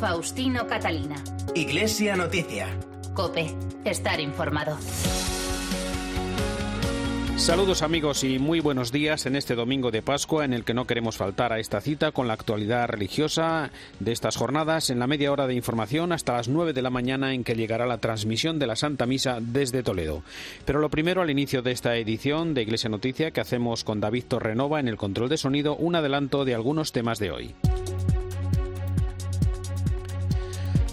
Faustino Catalina. Iglesia Noticia. Cope. Estar informado. Saludos amigos y muy buenos días en este domingo de Pascua en el que no queremos faltar a esta cita con la actualidad religiosa de estas jornadas en la media hora de información hasta las 9 de la mañana en que llegará la transmisión de la Santa Misa desde Toledo. Pero lo primero al inicio de esta edición de Iglesia Noticia que hacemos con David Torrenova en el control de sonido un adelanto de algunos temas de hoy.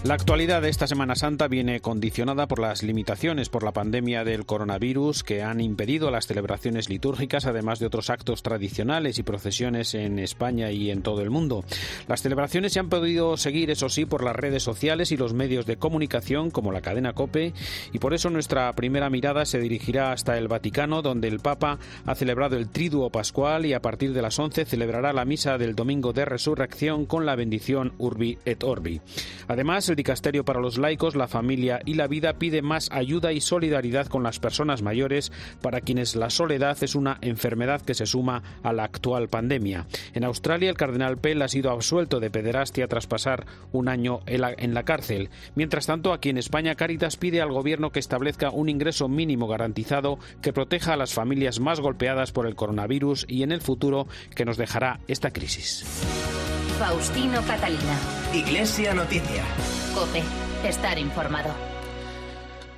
La actualidad de esta Semana Santa viene condicionada por las limitaciones por la pandemia del coronavirus que han impedido las celebraciones litúrgicas, además de otros actos tradicionales y procesiones en España y en todo el mundo. Las celebraciones se han podido seguir, eso sí, por las redes sociales y los medios de comunicación como la cadena Cope, y por eso nuestra primera mirada se dirigirá hasta el Vaticano, donde el Papa ha celebrado el Triduo Pascual y a partir de las 11 celebrará la misa del Domingo de Resurrección con la bendición Urbi et Orbi. Además, el Dicasterio para los Laicos, la Familia y la Vida pide más ayuda y solidaridad con las personas mayores para quienes la soledad es una enfermedad que se suma a la actual pandemia. En Australia, el cardenal Pell ha sido absuelto de pederastia tras pasar un año en la cárcel. Mientras tanto, aquí en España, Caritas pide al gobierno que establezca un ingreso mínimo garantizado que proteja a las familias más golpeadas por el coronavirus y en el futuro que nos dejará esta crisis. Faustino Catalina. Iglesia Noticia. Estar informado.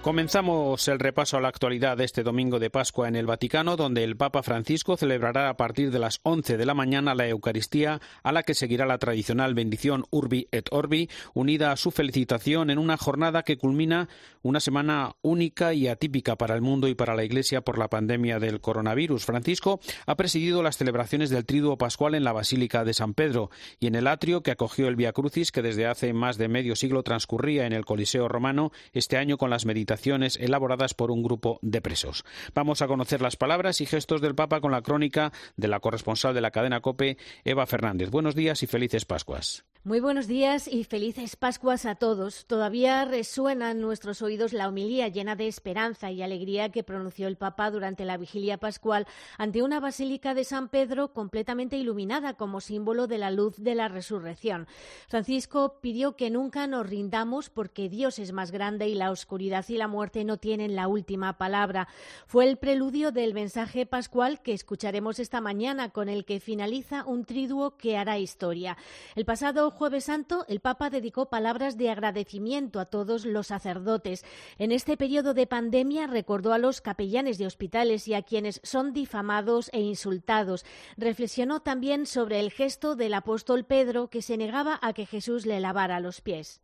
Comenzamos el repaso a la actualidad de este domingo de Pascua en el Vaticano, donde el Papa Francisco celebrará a partir de las 11 de la mañana la Eucaristía, a la que seguirá la tradicional bendición Urbi et Orbi, unida a su felicitación en una jornada que culmina una semana única y atípica para el mundo y para la Iglesia por la pandemia del coronavirus. Francisco ha presidido las celebraciones del Triduo Pascual en la Basílica de San Pedro y en el atrio que acogió el Via Crucis, que desde hace más de medio siglo transcurría en el Coliseo romano, este año con las meditaciones elaboradas por un grupo de presos. Vamos a conocer las palabras y gestos del Papa con la crónica de la corresponsal de la cadena COPE, Eva Fernández. Buenos días y felices Pascuas. Muy buenos días y felices Pascuas a todos. Todavía resuena en nuestros oídos la homilía llena de esperanza y alegría que pronunció el Papa durante la vigilia pascual ante una basílica de San Pedro completamente iluminada como símbolo de la luz de la resurrección. Francisco pidió que nunca nos rindamos porque Dios es más grande y la oscuridad y la muerte no tienen la última palabra. Fue el preludio del mensaje pascual que escucharemos esta mañana con el que finaliza un triduo que hará historia. El pasado jueves santo, el Papa dedicó palabras de agradecimiento a todos los sacerdotes. En este periodo de pandemia recordó a los capellanes de hospitales y a quienes son difamados e insultados. Reflexionó también sobre el gesto del apóstol Pedro que se negaba a que Jesús le lavara los pies.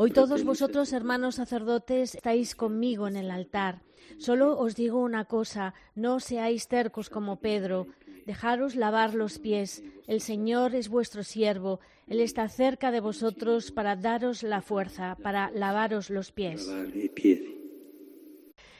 Hoy todos vosotros, hermanos sacerdotes, estáis conmigo en el altar. Solo os digo una cosa, no seáis tercos como Pedro. Dejaros lavar los pies. El Señor es vuestro siervo. Él está cerca de vosotros para daros la fuerza, para lavaros los pies.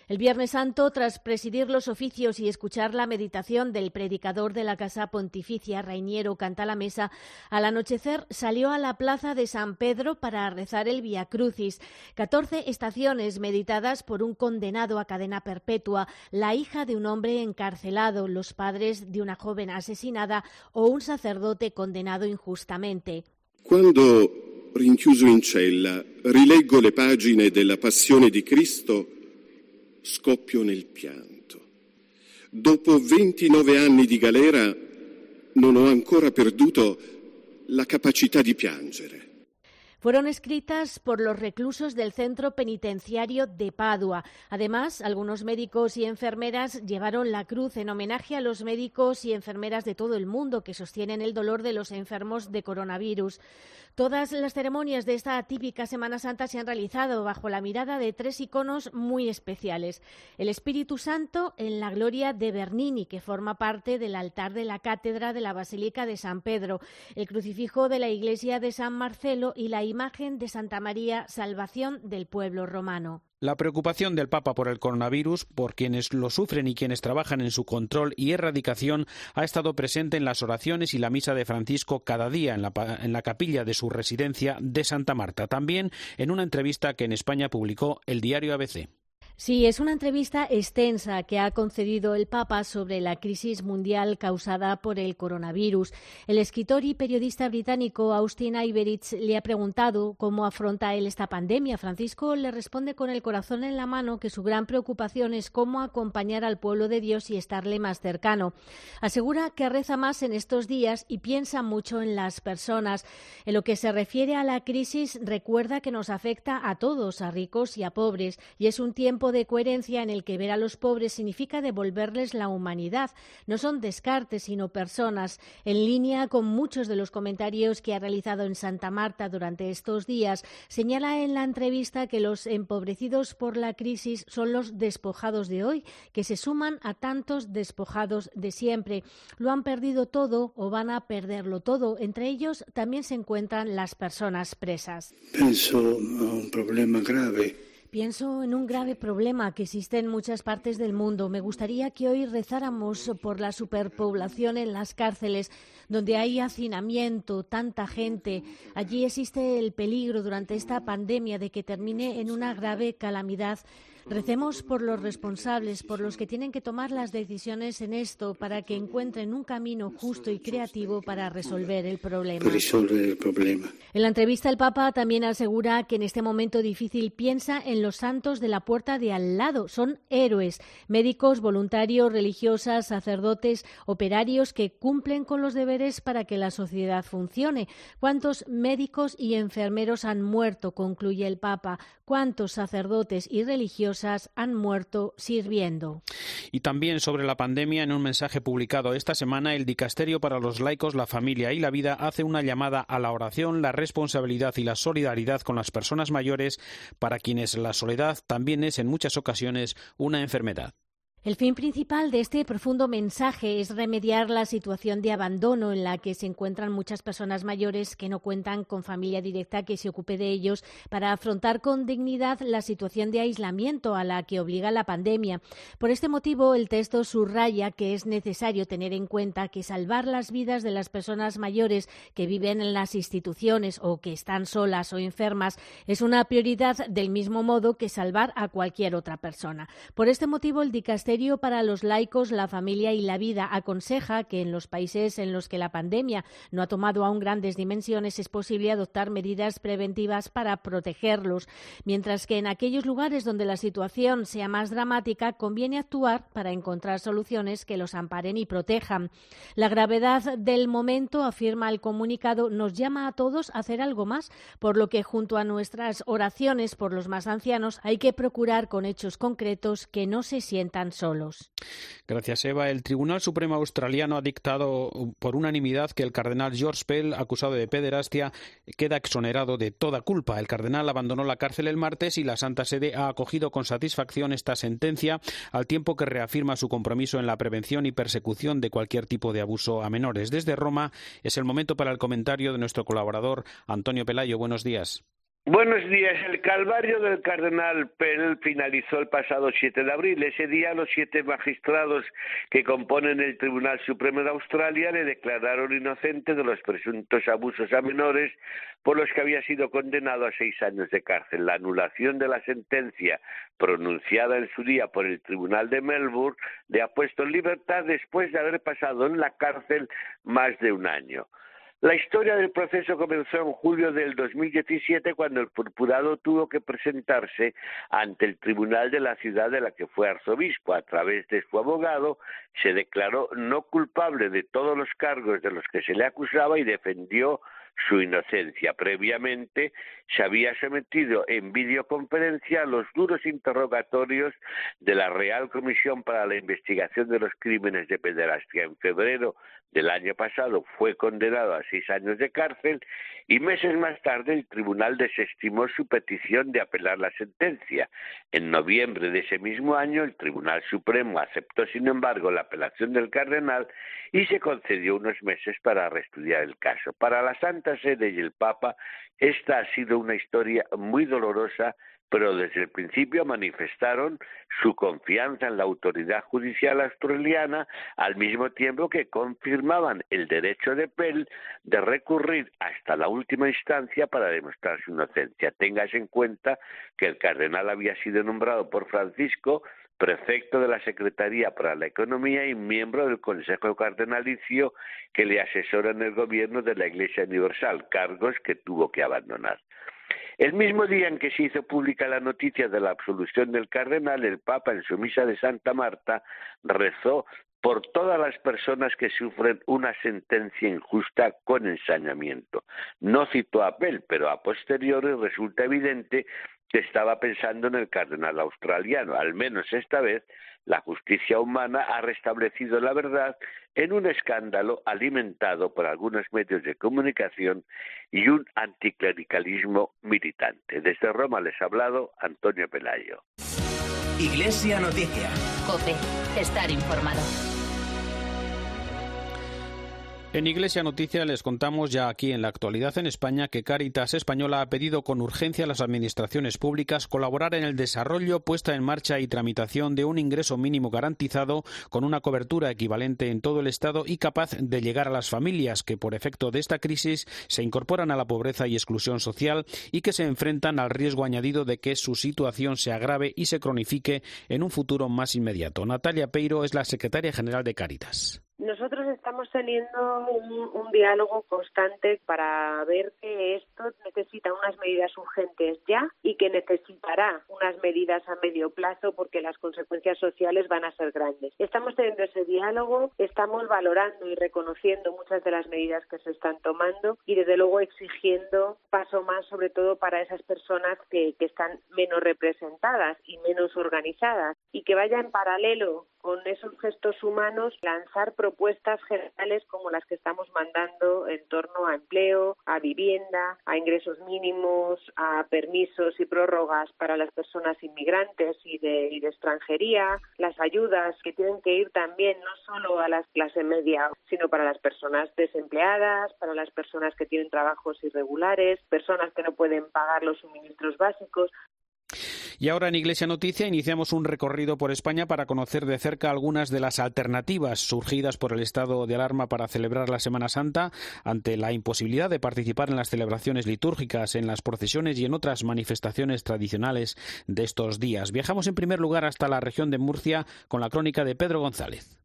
El Viernes Santo, tras presidir los oficios y escuchar la meditación del predicador de la Casa Pontificia, Rainiero Canta la Mesa, al anochecer salió a la plaza de San Pedro para rezar el Via Crucis. Catorce estaciones meditadas por un condenado a cadena perpetua, la hija de un hombre encarcelado, los padres de una joven asesinada o un sacerdote condenado injustamente. Cuando, rinchiuso in cella, rileggo le pagine della Passione di Cristo, scoppio nel pianto. Dopo 29 anni di galera non ho ancora perduto la capacità di piangere. fueron escritas por los reclusos del centro penitenciario de Padua. Además, algunos médicos y enfermeras llevaron la cruz en homenaje a los médicos y enfermeras de todo el mundo que sostienen el dolor de los enfermos de coronavirus. Todas las ceremonias de esta típica Semana Santa se han realizado bajo la mirada de tres iconos muy especiales. El Espíritu Santo en la gloria de Bernini, que forma parte del altar de la cátedra de la Basílica de San Pedro, el crucifijo de la iglesia de San Marcelo y la imagen de Santa María, salvación del pueblo romano. La preocupación del Papa por el coronavirus, por quienes lo sufren y quienes trabajan en su control y erradicación, ha estado presente en las oraciones y la misa de Francisco cada día en la, en la, capilla de su residencia de Santa Marta. También en una entrevista que en España publicó el diario ABC. Sí, es una entrevista extensa que ha concedido el Papa sobre la crisis mundial causada por el coronavirus. El escritor y periodista británico Austin Iveritz le ha preguntado cómo afronta él esta pandemia. Francisco le responde con el corazón en la mano que su gran preocupación es cómo acompañar al pueblo de Dios y estarle más cercano. Asegura que reza más en estos días y piensa mucho en las personas. En lo que se refiere a la crisis, recuerda que nos afecta a todos, a ricos y a pobres, y es un tiempo de coherencia en el que ver a los pobres significa devolverles la humanidad. No son descartes, sino personas, en línea con muchos de los comentarios que ha realizado en Santa Marta durante estos días. Señala en la entrevista que los empobrecidos por la crisis son los despojados de hoy, que se suman a tantos despojados de siempre. Lo han perdido todo o van a perderlo todo. Entre ellos también se encuentran las personas presas. Pienso a un problema grave Pienso en un grave problema que existe en muchas partes del mundo. Me gustaría que hoy rezáramos por la superpoblación en las cárceles, donde hay hacinamiento, tanta gente. Allí existe el peligro durante esta pandemia de que termine en una grave calamidad Recemos por los responsables, por los que tienen que tomar las decisiones en esto, para que encuentren un camino justo y creativo para resolver el problema. En la entrevista, el Papa también asegura que en este momento difícil piensa en los santos de la puerta de al lado. Son héroes, médicos, voluntarios, religiosas, sacerdotes, operarios que cumplen con los deberes para que la sociedad funcione. ¿Cuántos médicos y enfermeros han muerto? concluye el Papa. ¿Cuántos sacerdotes y religiosos han muerto sirviendo. Y también sobre la pandemia, en un mensaje publicado esta semana, el Dicasterio para los laicos, la familia y la vida hace una llamada a la oración, la responsabilidad y la solidaridad con las personas mayores, para quienes la soledad también es en muchas ocasiones una enfermedad. El fin principal de este profundo mensaje es remediar la situación de abandono en la que se encuentran muchas personas mayores que no cuentan con familia directa que se ocupe de ellos para afrontar con dignidad la situación de aislamiento a la que obliga la pandemia. Por este motivo, el texto subraya que es necesario tener en cuenta que salvar las vidas de las personas mayores que viven en las instituciones o que están solas o enfermas es una prioridad del mismo modo que salvar a cualquier otra persona. Por este motivo, el Para los Laicos, la Familia y la Vida aconseja que en los países en los que la pandemia no ha tomado aún grandes dimensiones es posible adoptar medidas preventivas para protegerlos, mientras que en aquellos lugares donde la situación sea más dramática conviene actuar para encontrar soluciones que los amparen y protejan. La gravedad del momento, afirma el comunicado, nos llama a todos a hacer algo más, por lo que junto a nuestras oraciones por los más ancianos hay que procurar con hechos concretos que no se sientan solos. Gracias, Eva. El Tribunal Supremo Australiano ha dictado por unanimidad que el cardenal George Pell, acusado de pederastia, queda exonerado de toda culpa. El cardenal abandonó la cárcel el martes y la Santa Sede ha acogido con satisfacción esta sentencia, al tiempo que reafirma su compromiso en la prevención y persecución de cualquier tipo de abuso a menores. Desde Roma es el momento para el comentario de nuestro colaborador Antonio Pelayo. Buenos días. Buenos días. El calvario del cardenal Pell finalizó el pasado 7 de abril. Ese día los siete magistrados que componen el Tribunal Supremo de Australia le declararon inocente de los presuntos abusos a menores por los que había sido condenado a seis años de cárcel. La anulación de la sentencia pronunciada en su día por el Tribunal de Melbourne le ha puesto en libertad después de haber pasado en la cárcel más de un año. La historia del proceso comenzó en julio del 2017 cuando el purpurado tuvo que presentarse ante el tribunal de la ciudad de la que fue arzobispo. A través de su abogado se declaró no culpable de todos los cargos de los que se le acusaba y defendió su inocencia. Previamente se había sometido en videoconferencia a los duros interrogatorios de la Real Comisión para la Investigación de los Crímenes de Pederastia. En febrero del año pasado fue condenado a seis años de cárcel y meses más tarde el tribunal desestimó su petición de apelar la sentencia. En noviembre de ese mismo año el Tribunal Supremo aceptó sin embargo la apelación del cardenal y se concedió unos meses para reestudiar el caso. Para la Santa Sede y el Papa esta ha sido una historia muy dolorosa pero desde el principio manifestaron su confianza en la autoridad judicial australiana al mismo tiempo que confirmaban el derecho de Pell de recurrir hasta la última instancia para demostrar su inocencia. Tengas en cuenta que el cardenal había sido nombrado por Francisco prefecto de la Secretaría para la Economía y miembro del Consejo Cardenalicio que le asesora en el gobierno de la Iglesia Universal, cargos que tuvo que abandonar. El mismo día en que se hizo pública la noticia de la absolución del cardenal, el Papa en su misa de Santa Marta rezó por todas las personas que sufren una sentencia injusta con ensañamiento. No citó a Pell, pero a posteriori resulta evidente estaba pensando en el cardenal australiano. Al menos esta vez la justicia humana ha restablecido la verdad en un escándalo alimentado por algunos medios de comunicación y un anticlericalismo militante. Desde Roma les ha hablado Antonio Pelayo. Iglesia Noticia. Cope, estar informado. En Iglesia Noticia les contamos ya aquí en la actualidad en España que Cáritas Española ha pedido con urgencia a las administraciones públicas colaborar en el desarrollo, puesta en marcha y tramitación de un ingreso mínimo garantizado con una cobertura equivalente en todo el Estado y capaz de llegar a las familias que por efecto de esta crisis se incorporan a la pobreza y exclusión social y que se enfrentan al riesgo añadido de que su situación se agrave y se cronifique en un futuro más inmediato. Natalia Peiro es la secretaria general de Cáritas. Nosotros estamos teniendo un, diálogo constante para ver que esto necesita unas medidas urgentes ya y que necesitará unas medidas a medio plazo porque las consecuencias sociales van a ser grandes. Estamos teniendo ese diálogo, estamos valorando y reconociendo muchas de las medidas que se están tomando y desde luego exigiendo paso más sobre todo para esas personas que, están menos representadas y menos organizadas y que vaya en paralelo con esos gestos humanos lanzar propuestas generales como las que estamos mandando en torno a empleo, a vivienda, a ingresos mínimos, a permisos y prórrogas para las personas inmigrantes y de, y de extranjería, las ayudas que tienen que ir también no solo a las clase media, sino para las personas desempleadas, para las personas que tienen trabajos irregulares, personas que no pueden pagar los suministros básicos. Y ahora en Iglesia Noticia iniciamos un recorrido por España para conocer de cerca algunas de las alternativas surgidas por el estado de alarma para celebrar la Semana Santa ante la imposibilidad de participar en las celebraciones litúrgicas, en las procesiones y en otras manifestaciones tradicionales de estos días. Viajamos en primer lugar hasta la región de Murcia con la crónica de Pedro González.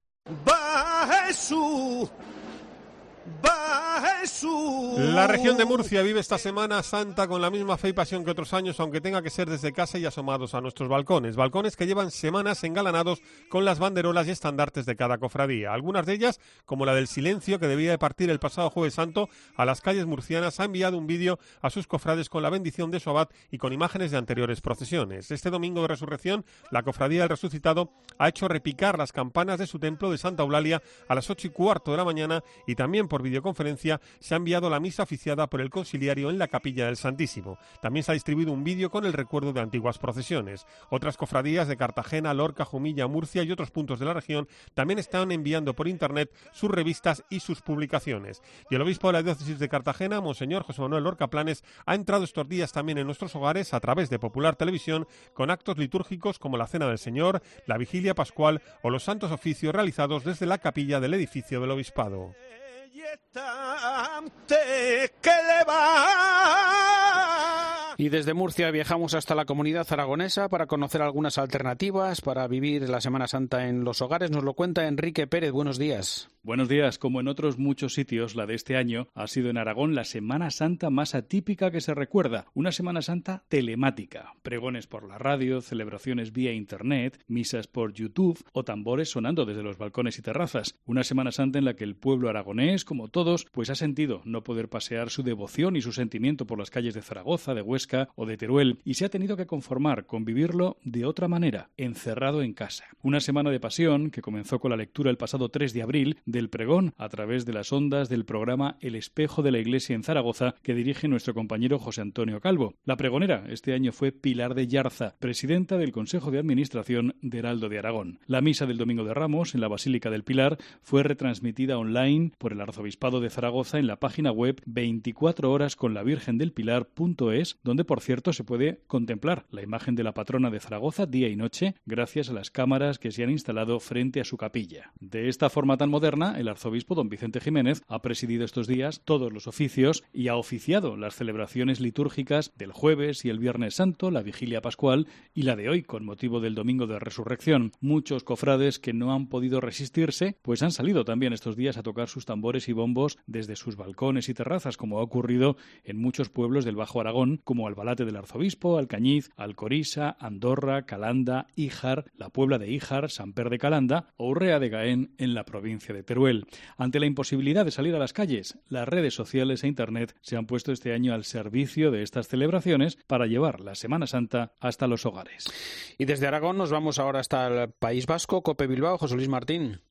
La región de Murcia vive esta Semana Santa con la misma fe y pasión que otros años, aunque tenga que ser desde casa y asomados a nuestros balcones. Balcones que llevan semanas engalanados con las banderolas y estandartes de cada cofradía. Algunas de ellas, como la del silencio que debía de partir el pasado Jueves Santo a las calles murcianas, ha enviado un vídeo a sus cofrades con la bendición de su abad y con imágenes de anteriores procesiones. Este domingo de resurrección, la cofradía del resucitado ha hecho repicar las campanas de su templo de Santa Eulalia a las ocho y cuarto de la mañana y también por videoconferencia se ha enviado la misa oficiada por el conciliario en la capilla del Santísimo. También se ha distribuido un vídeo con el recuerdo de antiguas procesiones. Otras cofradías de Cartagena, Lorca, Jumilla, Murcia y otros puntos de la región también están enviando por internet sus revistas y sus publicaciones. Y el obispo de la diócesis de Cartagena, Monseñor José Manuel Lorca Planes, ha entrado estos días también en nuestros hogares a través de Popular Televisión con actos litúrgicos como la Cena del Señor, la Vigilia Pascual o los santos oficios realizados desde la capilla del edificio del obispado le Y desde Murcia viajamos hasta la comunidad aragonesa para conocer algunas alternativas para vivir la Semana Santa en los hogares. Nos lo cuenta Enrique Pérez. Buenos días. Buenos días. Como en otros muchos sitios, la de este año ha sido en Aragón la Semana Santa más atípica que se recuerda. Una Semana Santa telemática. Pregones por la radio, celebraciones vía Internet, misas por YouTube o tambores sonando desde los balcones y terrazas. Una Semana Santa en la que el pueblo aragonés, como todos, pues ha sentido no poder pasear su devoción y su sentimiento por las calles de Zaragoza, de Huesca o de Teruel y se ha tenido que conformar con vivirlo de otra manera, encerrado en casa. Una semana de pasión que comenzó con la lectura el pasado 3 de abril del pregón a través de las ondas del programa El espejo de la Iglesia en Zaragoza que dirige nuestro compañero José Antonio Calvo. La pregonera este año fue Pilar de Yarza, presidenta del Consejo de Administración de Heraldo de Aragón. La misa del Domingo de Ramos en la Basílica del Pilar fue retransmitida online por el Arzobispado de Zaragoza en la página web 24 horas con la Virgen del Pilar.es, donde donde por cierto se puede contemplar la imagen de la patrona de Zaragoza día y noche gracias a las cámaras que se han instalado frente a su capilla. De esta forma tan moderna, el arzobispo don Vicente Jiménez ha presidido estos días todos los oficios y ha oficiado las celebraciones litúrgicas del jueves y el viernes santo, la vigilia pascual y la de hoy con motivo del domingo de resurrección. Muchos cofrades que no han podido resistirse, pues han salido también estos días a tocar sus tambores y bombos desde sus balcones y terrazas, como ha ocurrido en muchos pueblos del Bajo Aragón, como Albalate del Arzobispo, Alcañiz, Alcorisa, Andorra, Calanda, Híjar, la Puebla de Híjar, Per de Calanda o Urrea de Gaén en la provincia de Teruel. Ante la imposibilidad de salir a las calles, las redes sociales e Internet se han puesto este año al servicio de estas celebraciones para llevar la Semana Santa hasta los hogares. Y desde Aragón nos vamos ahora hasta el País Vasco, Cope Bilbao, José Luis Martín.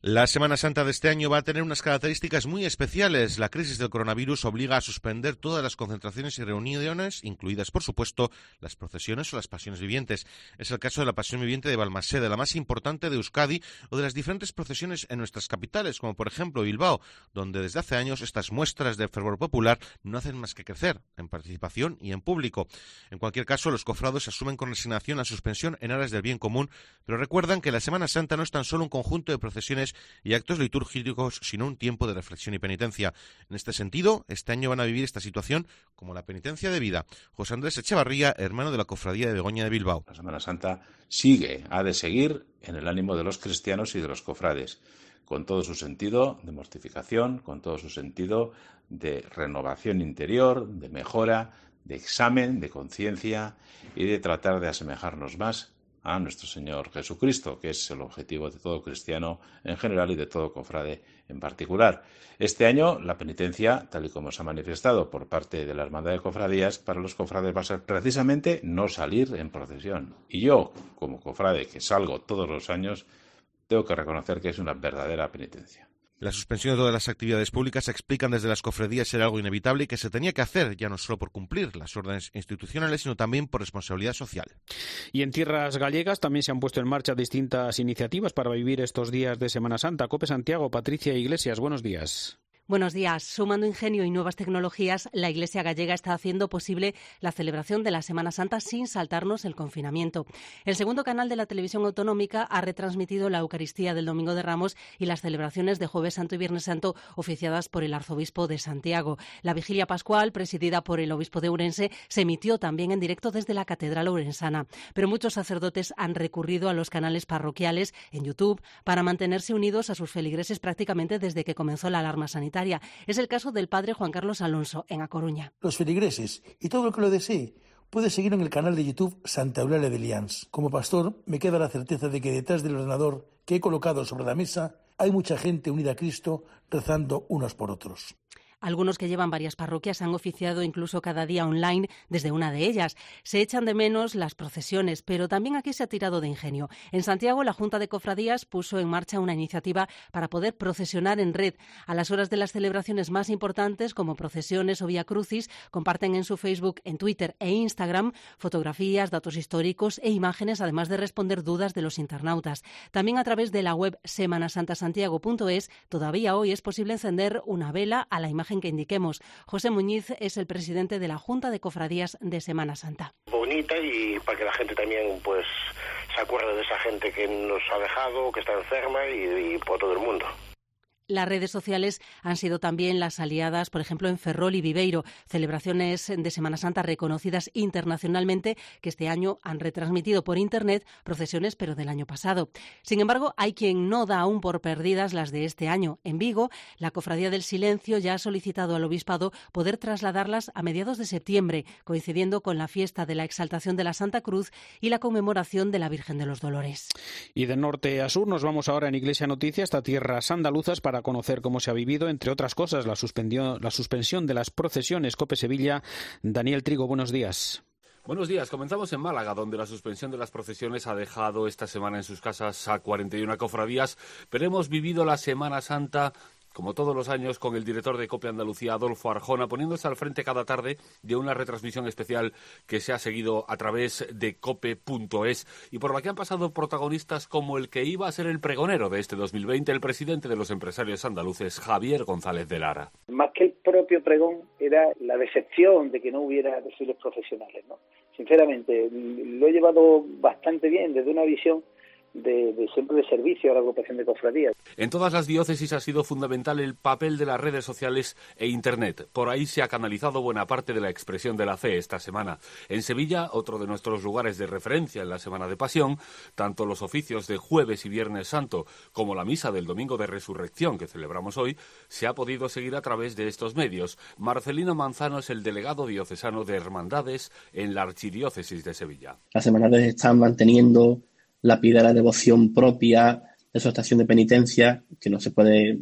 La Semana Santa de este año va a tener unas características muy especiales. La crisis del coronavirus obliga a suspender todas las concentraciones y reuniones, incluidas, por supuesto, las procesiones o las pasiones vivientes. Es el caso de la Pasión Viviente de Balmaseda, la más importante de Euskadi, o de las diferentes procesiones en nuestras capitales, como por ejemplo Bilbao, donde desde hace años estas muestras de fervor popular no hacen más que crecer en participación y en público. En cualquier caso, los cofrados asumen con resignación la suspensión en aras del bien común, pero recuerdan que la Semana Santa no es tan solo un conjunto de procesiones y actos litúrgicos, sino un tiempo de reflexión y penitencia. En este sentido, este año van a vivir esta situación como la penitencia de vida. José Andrés Echevarría, hermano de la Cofradía de Begoña de Bilbao. La Semana Santa sigue, ha de seguir en el ánimo de los cristianos y de los cofrades con todo su sentido de mortificación, con todo su sentido de renovación interior, de mejora, de examen, de conciencia y de tratar de asemejarnos más a nuestro Señor Jesucristo, que es el objetivo de todo cristiano en general y de todo cofrade en particular. Este año la penitencia, tal y como se ha manifestado por parte de la Hermandad de Cofradías, para los cofrades va a ser precisamente no salir en procesión. Y yo, como cofrade que salgo todos los años, tengo que reconocer que es una verdadera penitencia. La suspensión de todas las actividades públicas se explican desde las cofradías ser algo inevitable y que se tenía que hacer, ya no solo por cumplir las órdenes institucionales, sino también por responsabilidad social. Y en tierras gallegas también se han puesto en marcha distintas iniciativas para vivir estos días de Semana Santa. Cope Santiago, Patricia Iglesias, buenos días. Buenos días. Sumando ingenio y nuevas tecnologías, la Iglesia gallega está haciendo posible la celebración de la Semana Santa sin saltarnos el confinamiento. El segundo canal de la televisión autonómica ha retransmitido la Eucaristía del Domingo de Ramos y las celebraciones de Jueves Santo y Viernes Santo oficiadas por el Arzobispo de Santiago. La vigilia pascual, presidida por el Obispo de Urense, se emitió también en directo desde la Catedral Urensana. Pero muchos sacerdotes han recurrido a los canales parroquiales en YouTube para mantenerse unidos a sus feligreses prácticamente desde que comenzó la alarma sanitaria. Es el caso del padre Juan Carlos Alonso, en A Coruña. Los feligreses y todo el que lo desee puede seguir en el canal de YouTube Santa Eulalia de Lians. Como pastor, me queda la certeza de que detrás del ordenador que he colocado sobre la mesa hay mucha gente unida a Cristo rezando unos por otros. Algunos que llevan varias parroquias han oficiado incluso cada día online desde una de ellas. Se echan de menos las procesiones, pero también aquí se ha tirado de ingenio. En Santiago, la Junta de Cofradías puso en marcha una iniciativa para poder procesionar en red. A las horas de las celebraciones más importantes, como procesiones o vía crucis, comparten en su Facebook, en Twitter e Instagram fotografías, datos históricos e imágenes, además de responder dudas de los internautas. También a través de la web semanasantasantiago.es, todavía hoy es posible encender una vela a la imagen que indiquemos. José Muñiz es el presidente de la Junta de Cofradías de Semana Santa. Bonita y para que la gente también pues se acuerde de esa gente que nos ha dejado, que está enferma y por todo el mundo. Las redes sociales han sido también las aliadas, por ejemplo, en Ferrol y Viveiro, celebraciones de Semana Santa reconocidas internacionalmente que este año han retransmitido por Internet procesiones, pero del año pasado. Sin embargo, hay quien no da aún por perdidas las de este año. En Vigo, la Cofradía del Silencio ya ha solicitado al Obispado poder trasladarlas a mediados de septiembre, coincidiendo con la fiesta de la Exaltación de la Santa Cruz y la conmemoración de la Virgen de los Dolores. Y de norte a sur nos vamos ahora en Iglesia Noticias hasta tierras andaluzas para conocer cómo se ha vivido, entre otras cosas, la, la suspensión de las procesiones Cope Sevilla. Daniel Trigo, buenos días. Buenos días. Comenzamos en Málaga, donde la suspensión de las procesiones ha dejado esta semana en sus casas a 41 cofradías, pero hemos vivido la Semana Santa como todos los años, con el director de Copia Andalucía, Adolfo Arjona, poniéndose al frente cada tarde de una retransmisión especial que se ha seguido a través de cope.es y por la que han pasado protagonistas como el que iba a ser el pregonero de este 2020, el presidente de los empresarios andaluces, Javier González de Lara. Más que el propio pregón era la decepción de que no hubiera desfiles profesionales, ¿no? Sinceramente, lo he llevado bastante bien desde una visión de, siempre de servicio a la agrupación de cofradías. En todas las diócesis ha sido fundamental el papel de las redes sociales e Internet. Por ahí se ha canalizado buena parte de la expresión de la fe esta semana. En Sevilla, otro de nuestros lugares de referencia en la Semana de Pasión, tanto los oficios de jueves y viernes santo como la misa del domingo de resurrección que celebramos hoy, se ha podido seguir a través de estos medios. Marcelino Manzano es el delegado diocesano de Hermandades en la Archidiócesis de Sevilla. Las hermandades están manteniendo la pide la devoción propia de su estación de penitencia, que no se puede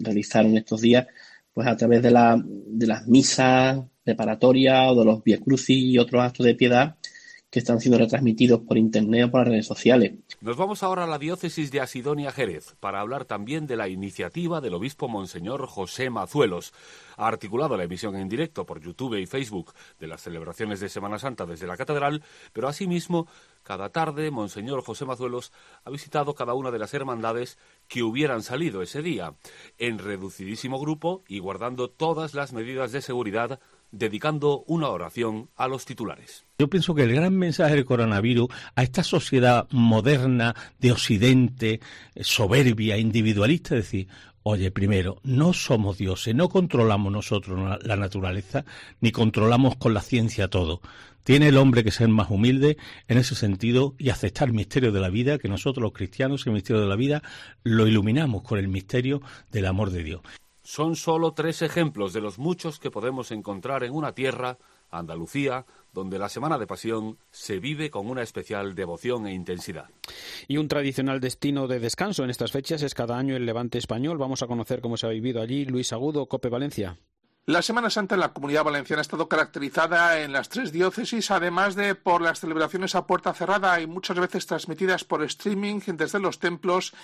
realizar en estos días, pues a través de, la, de las misas preparatorias o de los Via Crucis y otros actos de piedad que están siendo retransmitidos por internet o por las redes sociales. Nos vamos ahora a la diócesis de Asidonia Jerez para hablar también de la iniciativa del obispo Monseñor José Mazuelos. Ha articulado la emisión en directo por YouTube y Facebook de las celebraciones de Semana Santa desde la catedral, pero asimismo cada tarde, Monseñor José Mazuelos ha visitado cada una de las hermandades que hubieran salido ese día, en reducidísimo grupo y guardando todas las medidas de seguridad dedicando una oración a los titulares. Yo pienso que el gran mensaje del coronavirus a esta sociedad moderna de Occidente, eh, soberbia, individualista, es decir, oye, primero, no somos dioses, no controlamos nosotros la naturaleza, ni controlamos con la ciencia todo. Tiene el hombre que ser más humilde en ese sentido y aceptar el misterio de la vida, que nosotros los cristianos el misterio de la vida lo iluminamos con el misterio del amor de Dios. Son solo tres ejemplos de los muchos que podemos encontrar en una tierra, Andalucía, donde la Semana de Pasión se vive con una especial devoción e intensidad. Y un tradicional destino de descanso en estas fechas es cada año el Levante español. Vamos a conocer cómo se ha vivido allí. Luis Agudo, Cope Valencia. La Semana Santa en la Comunidad Valenciana ha estado caracterizada en las tres diócesis, además de por las celebraciones a puerta cerrada y muchas veces transmitidas por streaming desde los templos,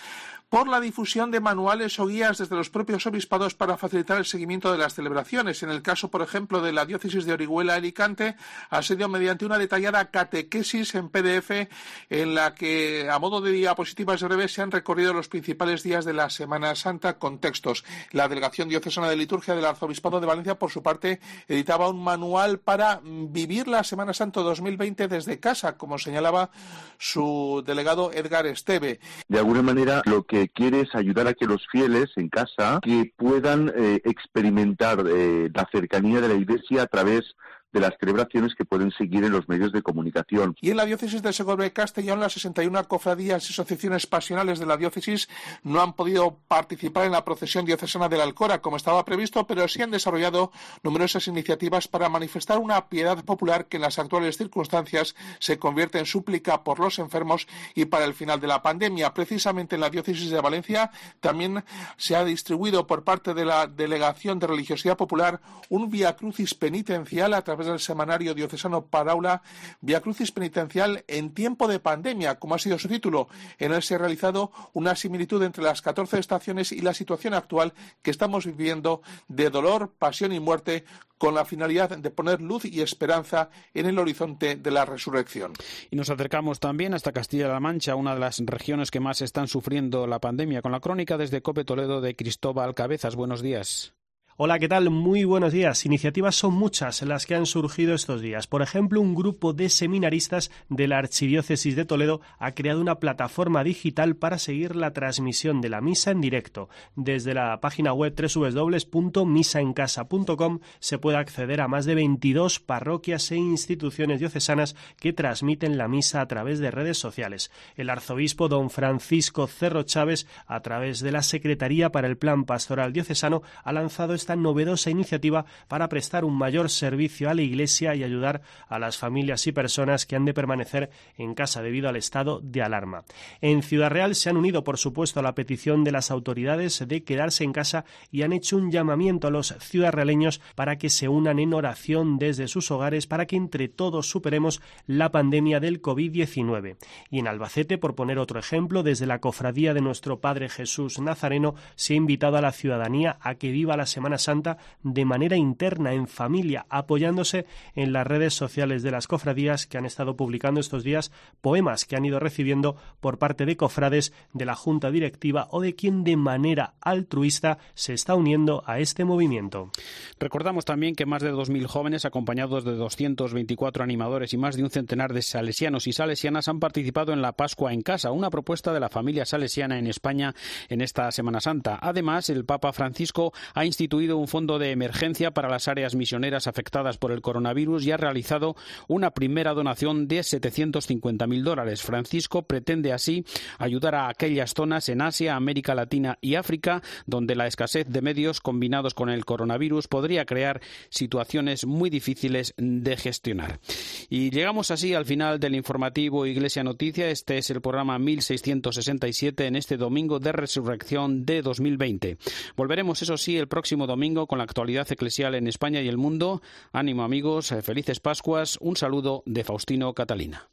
por la difusión de manuales o guías desde los propios obispados para facilitar el seguimiento de las celebraciones. En el caso, por ejemplo, de la diócesis de Orihuela Alicante, ha sido mediante una detallada catequesis en PDF en la que, a modo de diapositivas breves, se han recorrido los principales días de la Semana Santa con textos. La Delegación Diocesana de Liturgia del Arzobispado de Valencia, por su parte, editaba un manual para vivir la Semana Santa 2020 desde casa, como señalaba su delegado Edgar Esteve. De alguna manera, lo que quiere es ayudar a que los fieles en casa que puedan eh, experimentar eh, la cercanía de la Iglesia a través de las celebraciones que pueden seguir en los medios de comunicación. Y en la diócesis de Segovia Castellón, las 61 cofradías y asociaciones pasionales de la diócesis no han podido participar en la procesión diocesana de la Alcora como estaba previsto, pero sí han desarrollado numerosas iniciativas para manifestar una piedad popular que en las actuales circunstancias se convierte en súplica por los enfermos y para el final de la pandemia. Precisamente en la diócesis de Valencia también se ha distribuido por parte de la Delegación de Religiosidad Popular un vía crucis penitencial a través del semanario diocesano Paraula, Via Crucis Penitencial en tiempo de pandemia, como ha sido su título. En él se ha realizado una similitud entre las 14 estaciones y la situación actual que estamos viviendo de dolor, pasión y muerte con la finalidad de poner luz y esperanza en el horizonte de la resurrección. Y nos acercamos también hasta Castilla-La Mancha, una de las regiones que más están sufriendo la pandemia, con la crónica desde Cope Toledo de Cristóbal Cabezas. Buenos días. Hola, ¿qué tal? Muy buenos días. Iniciativas son muchas las que han surgido estos días. Por ejemplo, un grupo de seminaristas de la Archidiócesis de Toledo ha creado una plataforma digital para seguir la transmisión de la misa en directo. Desde la página web www.misaencasa.com se puede acceder a más de 22 parroquias e instituciones diocesanas que transmiten la misa a través de redes sociales. El arzobispo don Francisco Cerro Chávez, a través de la Secretaría para el Plan Pastoral Diocesano, ha lanzado esta novedosa iniciativa para prestar un mayor servicio a la Iglesia y ayudar a las familias y personas que han de permanecer en casa debido al estado de alarma. En Ciudad Real se han unido, por supuesto, a la petición de las autoridades de quedarse en casa y han hecho un llamamiento a los ciudadrealeños para que se unan en oración desde sus hogares para que entre todos superemos la pandemia del COVID-19. Y en Albacete, por poner otro ejemplo, desde la cofradía de nuestro Padre Jesús Nazareno se ha invitado a la ciudadanía a que viva la Semana Santa de manera interna, en familia, apoyándose en las redes sociales de las cofradías que han estado publicando estos días poemas que han ido recibiendo por parte de cofrades de la Junta Directiva o de quien de manera altruista se está uniendo a este movimiento. Recordamos también que más de 2.000 jóvenes, acompañados de 224 animadores y más de un centenar de salesianos y salesianas, han participado en la Pascua en Casa, una propuesta de la familia salesiana en España en esta Semana Santa. Además, el Papa Francisco ha instituido un fondo de emergencia para las áreas misioneras afectadas por el coronavirus y ha realizado una primera donación de 750.000 dólares. Francisco pretende así ayudar a aquellas zonas en Asia, América Latina y África donde la escasez de medios combinados con el coronavirus podría crear situaciones muy difíciles de gestionar. Y llegamos así al final del informativo Iglesia Noticia. Este es el programa 1667 en este domingo de resurrección de 2020. Volveremos, eso sí, el próximo domingo con la actualidad eclesial en España y el mundo. Ánimo amigos, felices Pascuas. Un saludo de Faustino Catalina.